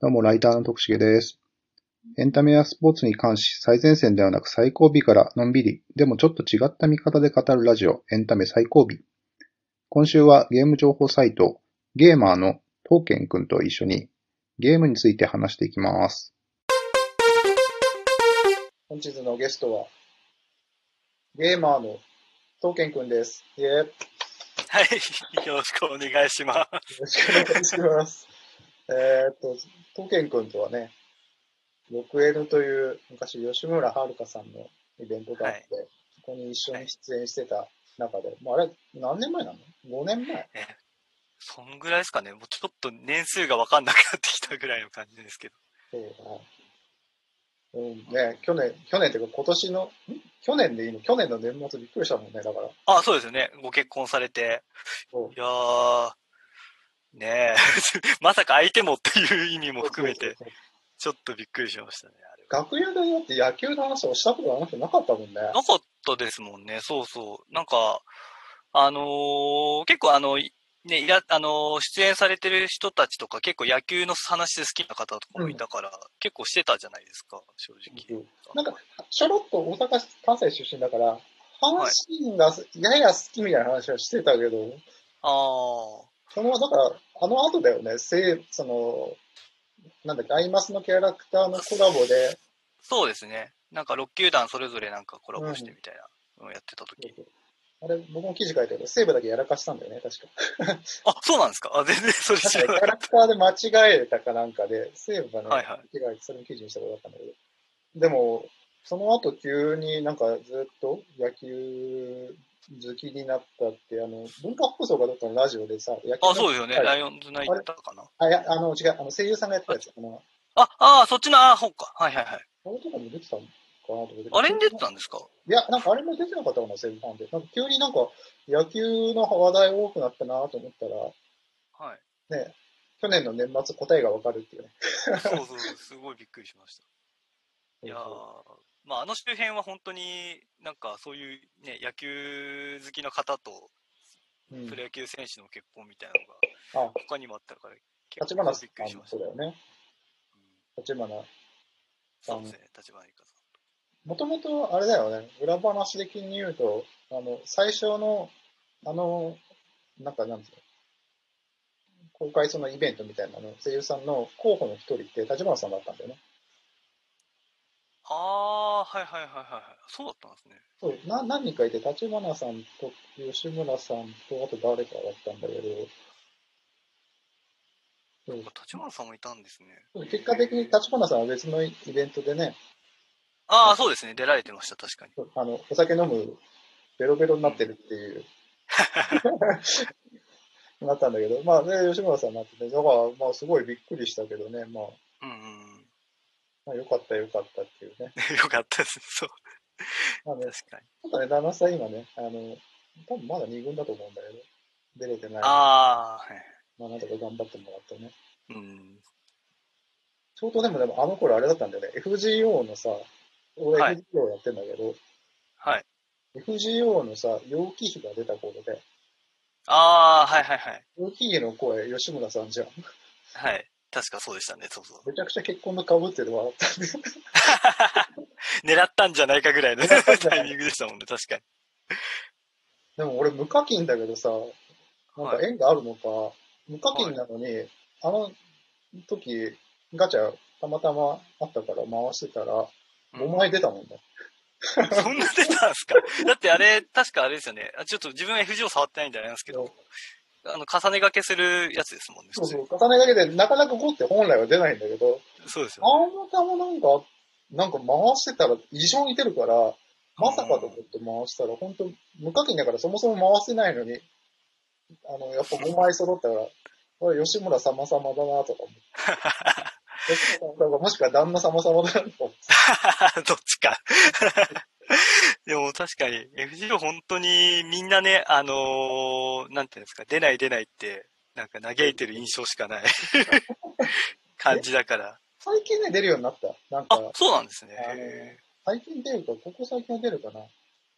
どうも、ライターの徳重です。エンタメやスポーツに関し、最前線ではなく最後尾からのんびり、でもちょっと違った見方で語るラジオ、エンタメ最後尾。今週はゲーム情報サイト、ゲーマーのトーケンくんと一緒に、ゲームについて話していきます。本日のゲストは、ゲーマーのトーケンくんです。イェーイよはい、よろしくお願いします。ろしくお願いします。えーっと、トーケンくんとはね、6N という昔吉村遥さんのイベントがあって、そこに一緒に出演してた中で、もうあれ何年前なの ?5 年前？そんぐらいですかね、もうちょっと年数が分かんなくなってきたぐらいの感じですけど。そうだな。うん、ね、去年、去年っていうか今年の、ん？去年でいいの？去年の年末びっくりしたもんね、だから。あ、そうですよね。ご結婚されて。いやー、ねえ、まさか相手もっていう意味も含めて、ちょっとびっくりしましたね、あれは。楽屋でだって野球の話をしたことがなくてなかったもんね。なかったですもんね、そうそう。なんか、あのー結構あの、いね、いら、あのー出演されてる人たちとか結構野球の話で好きな方とかもいたから、結構してたじゃないですか、正直。なんか、ちょろっと大阪、関西出身だから、阪神がやや好きみたいな話はしてたけど、あー。その、だから、あの後だよね、せい、その、なんだっけ、アイマスのキャラクターのコラボで、そうですね。なんか6球団それぞれなんかコラボしてみたいなのをやってた時。あれ、僕も記事書いたけど、西武だけやらかしたんだよね、確か。あ、そうなんですか？あ、全然それ知なんかキャらなかっラクターで間違えたかなんかで、西武がね、はいはい。間違えてそれの記事にしたことだったんだけど。でも、その後急になんかずっと野球好きになったって、あの、文化放送がどっかのラジオでさ、野球た。あ、そうですよね。はいライオンズナイターかな。あ、いや、あの、違う、あの、声優さんがやってたやつ。あの、あ、あーそっちの、あー、ほうか。はいはいはい。あれとかも出てたのかなと思って。あれに出てたんですか？いや、なんかあれも出てなかったかな、西武ファンで。なんか急になんか野球の話題多くなったなと思ったら、はい。ね、去年の年末答えがわかるっていうね。そうそう、すごいびっくりしました。いやー、まああの周辺は本当になんかそういうね、野球好きの方とうんプロ野球選手の結婚みたいなのがあ、他にもあったから結立花構びっくりしました。そうだよね。うん立花。そうですね、立花さん。もともとあれだよね、裏話的に言うと、あの、最初の、あの、なんかなんつうの、公開そのイベントみたいなの、声優さんの候補の一人って立花さんだったんだよね。あー、はいはいはいはいはい。そうだったんですね。そう、な何人かいて、立花さんと吉村さんと、あと誰かだったんだけど、そう立花さんもいたんですね。結果的に立花さんは別のイベントでね、ああ、そうですね。出られてました、確かに。あの、お酒飲む、ベロベロになってるっていう、なったんだけど、まあ、ね、吉村さんになってて、だから、まあ、すごいびっくりしたけどね、まあ、まあ、よかったよかったっていうね。うん。よかったです。そう。まあね、確かに。ただね、旦那さん今ね、あの、多分まだ2軍だと思うんだけど、出れてない。ああ、はい。まあ、なんとか頑張ってもらってね。うん。ちょうどでも、でもあの頃あれだったんだよね、FGO のさ、俺はい FGO やってんだけど、はい。FGO のさ、楊貴妃が出た頃で、ああ、はいはいはい。楊貴妃の声、吉村さんじゃん。はい。確かそうでしたね、そうそう。めちゃくちゃ結婚の被ってて笑ったんで。狙ったんじゃないかぐらいのタイミングでしたもんね、確かに。でも俺無課金だけどさ、なんか縁があるのか、無課金なのに、あの時、ガチャたまたまあったから回してたら、うん5枚出たもんね。そんな出たんですか？だってあれ、確かあれですよね。あちょっと自分 FGO 触ってないんであれなんですけど、あの、重ね掛けするやつですもんね、そうそう、重ねだけでなかなか5って本来は出ないんだけど、そうですよあね。のたまなんか、なんか回してたら異常に出るから、まさかと思って回したら、本当無課金だからそもそも回せないのに、あの、やっぱ5枚揃ったから、これ吉村様様だなとか思って。吉村様もしくは旦那様様だなと思って。どっちか。でも確かに、FGO 本当にみんなね、あのーなんていうんですか、出ない出ないって、なんか嘆いてる印象しかない 感じだから。最近ね、出るようになった。なんか、あ、そうなんですね。最近出るか、ここ最近は出るかな。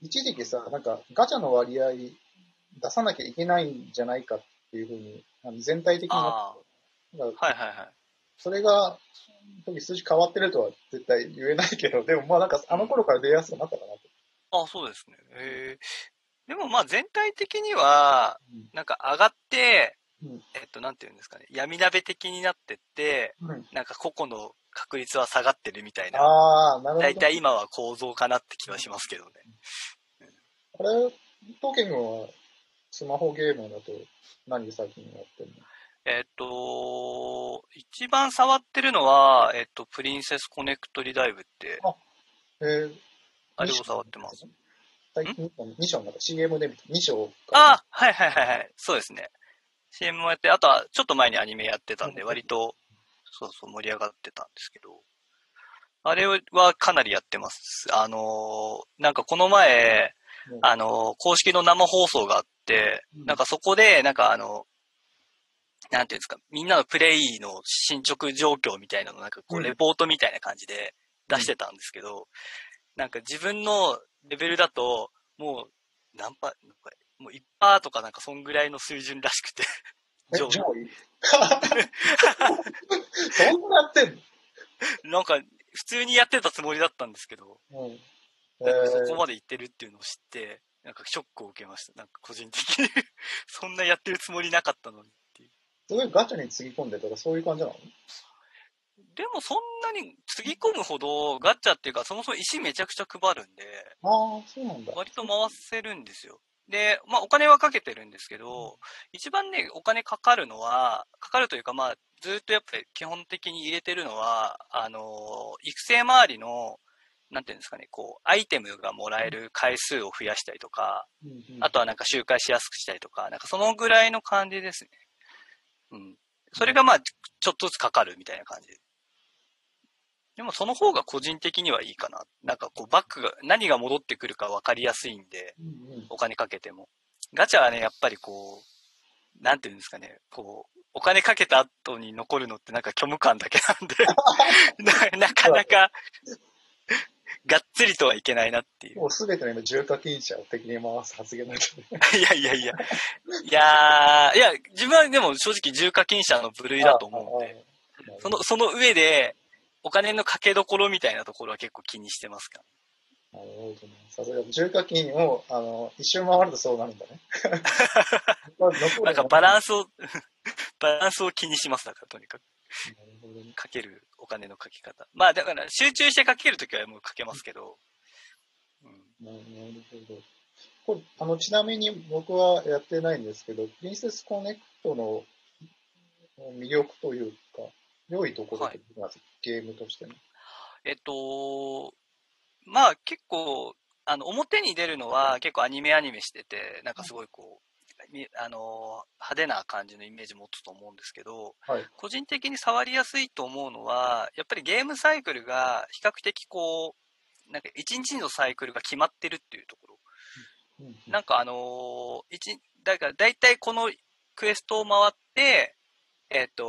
一時期さ、なんかガチャの割合出さなきゃいけないんじゃないかっていうふうに、あの全体的ーになっあてはいはいはい。それが、時数字変わってるとは絶対言えないけど、でもまあなんかあの頃から出やすくなったかなと。あ、そうですね。へえ。でもまあ全体的には、なんか上がって、うんえっと、なんていうんですかね、闇鍋的になってって、うん。なんか個々の確率は下がってるみたいな、ああ、なるほど。大体今は構造かなって気はしますけどね。あれ、トーケン君はスマホゲームだと何最近やってるの？えっと、一番触ってるのは、えっと、プリンセスコネクトリダイブって、えー、あれを触ってます？。最近2章なんか CM で見た。2章あはいはいはいはい。そうですね。CM もやって、あとはちょっと前にアニメやってたんで、うん割と、そうそう盛り上がってたんですけど、あれはかなりやってます。あのーなんかこの前、うんあのー公式の生放送があって、うんなんかそこで、なんかあの、なんていうんですか、みんなのプレイの進捗状況みたいなのなんかこう、うんレポートみたいな感じで出してたんですけど、なんか自分のレベルだと、もう、何パー、もう1パーとかなんかそんぐらいの水準らしくて、え、上上位？そんなやってんなんか普通にやってたつもりだったんですけど、のうん。そこえーまで行ってるっていうのを知って、なんかショックを受けました。なんか個人的に。そんなやってるつもりなかったのに。すごいガチャにつぎ込んでとかそういう感じなの？でもそんなにつぎ込むほどガチャっていうか、そもそも石めちゃくちゃ配るんで、ああ、そうなんだ。割と回せるんですよ。で、まあお金はかけてるんですけど、一番ね、お金かかるのは、かかるというかまあ、ずっとやっぱり基本的に入れてるのは、あの、育成周りの、なんていうんですかね、こう、アイテムがもらえる回数を増やしたりとか、あとはなんか周回しやすくしたりとか、なんかそのぐらいの感じですね。うん。それがまあ、ちちょっとずつかかるみたいな感じで。でもその方が個人的にはいいかな。なんかこうバックが、何が戻ってくるか分かりやすいんで、お金かけても。ガチャはね、やっぱりこう、なんていうんですかね、こう、お金かけた後に残るのってなんか虚無感だけなんで、ななかなか、がっつりとはいけないなっていう。もうすべての今、重課金者を敵に回す発言だけどね。いやいやいや。いやー、いや、自分はでも正直重課金者の部類だと思うんで、その、その上で、お金のかけどころみたいなところは結構気にしてますか？なるほどね。さすが、重課金を、あの、一周回るとそうなるんだね。なんかバランンスを、バランスを気にしますだから、とにかく。ス。なるほどね。かけるお金のかけ方。まあだから集中してかけるときはもうかけますけど、うん、ななるほど。これ、あの、ちなみに僕はやってないんですけど、プリンセスコネクトの魅力というか、良いところって何ですかゲームとしての。えっと、まあ結構、あの、表に出るのは結構アニメアニメしてて、なんかすごいこう、みあの、派手な感じのイメージ持つと思うんですけど、はい。個人的に触りやすいと思うのは、やっぱりゲームサイクルが比較的こう、なんか一日のサイクルが決まってるっていうところ。うんなんかあのだから大体このクエストを回って、えっ、と、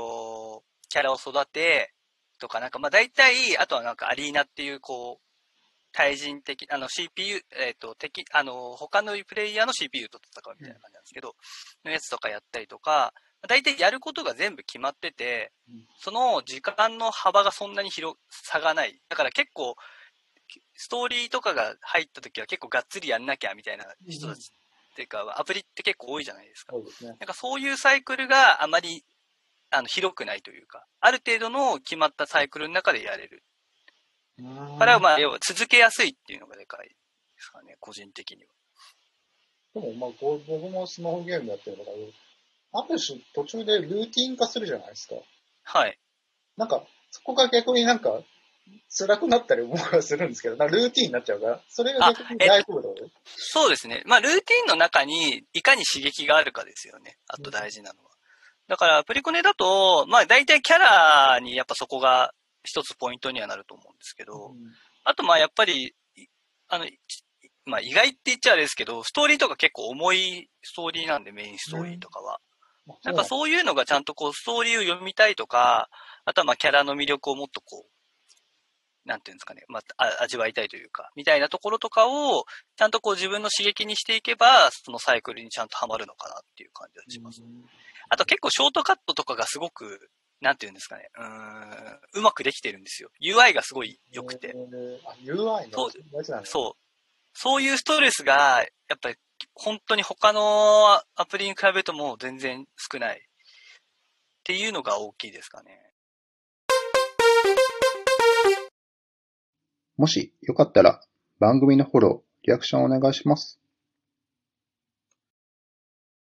キャラを育て、とか、なんかまあ大体、あとはなんかアリーナっていうこう、対人的、あの CPU、えっ、と、敵、あの、他のプレイヤーの CPU と戦うみたいな感じなんですけど、のやつとかやったりとか、大体やることが全部決まっててうん、その時間の幅がそんなに広、差がない。だから結構、ストーリーとかが入った時は結構がっつりやんなきゃみたいな人たちっていうか、アプリって結構多いじゃないですか。そうですね。なんかそういうサイクルがあまりあの広くないというか、ある程度の決まったサイクルの中でやれる。だからまあ、要は続けやすいっていうのがでかいですかね、個人的には。でも、まあ、こう僕もスマホゲームやってるから、ある種途中でルーティン化するじゃないですか。はい。なんか、そこが逆になんか、辛くなったり僕はするんですけど、ルーティンになっちゃうから、それが逆に大丈夫だよね。そうですね。まあ、ルーティンの中にいかに刺激があるかですよね。あと大事なのは。だから、プリコネだと、まあ、大体キャラにやっぱそこが一つポイントにはなると思うんですけど、あとまあ、やっぱり、いあの、ちまあ、意外って言っちゃあれですけど、ストーリーとか結構重いストーリーなんで、メインストーリーとかは。うんなんかそういうのがちゃんとこう、ストーリーを読みたいとか、あとはまあ、キャラの魅力をもっとこう、なんていうんですかね、まあ、あ味わいたいというか、みたいなところとかを、ちゃんとこう自分の刺激にしていけば、そのサイクルにちゃんとハマるのかなっていう感じがします。あと結構ショートカットとかがすごくなんていうんですかね、うーん、うまくできてるんですよ。UI がすごい良くて。えーあ、UI のそうそう。そういうストレスが、やっぱり本当に他のアプリに比べるともう全然少ない。っていうのが大きいですかね。もしよかったら番組のフォロー、リアクションお願いします。